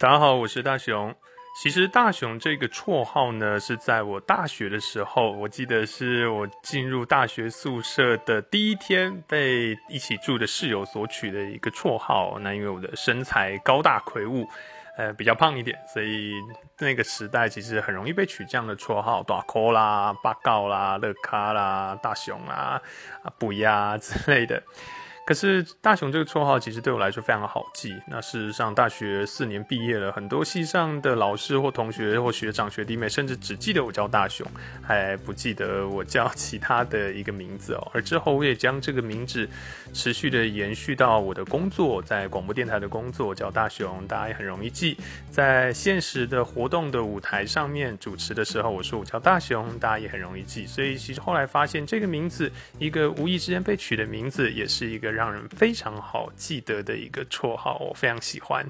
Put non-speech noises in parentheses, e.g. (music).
大家好，我是大雄。其实大雄这个绰号呢，是在我大学的时候，我记得是我进入大学宿舍的第一天，被一起住的室友所取的一个绰号。那因为我的身材高大魁梧，呃，比较胖一点，所以那个时代其实很容易被取这样的绰号，大科啦、八告啦、乐咖啦、大雄啊、啊补呀之类的。可是大雄这个绰号其实对我来说非常好记。那事实上，大学四年毕业了，很多系上的老师或同学或学长学弟妹，甚至只记得我叫大雄，还不记得我叫 (laughs) 其他的一个名字哦。而之后我也将这个名字持续的延续到我的工作，在广播电台的工作叫大雄，大家也很容易记。在现实的活动的舞台上面主持的时候，我说我叫大雄，大家也很容易记。所以其实后来发现，这个名字一个无意之间被取的名字，也是一个。让人非常好记得的一个绰号，我非常喜欢。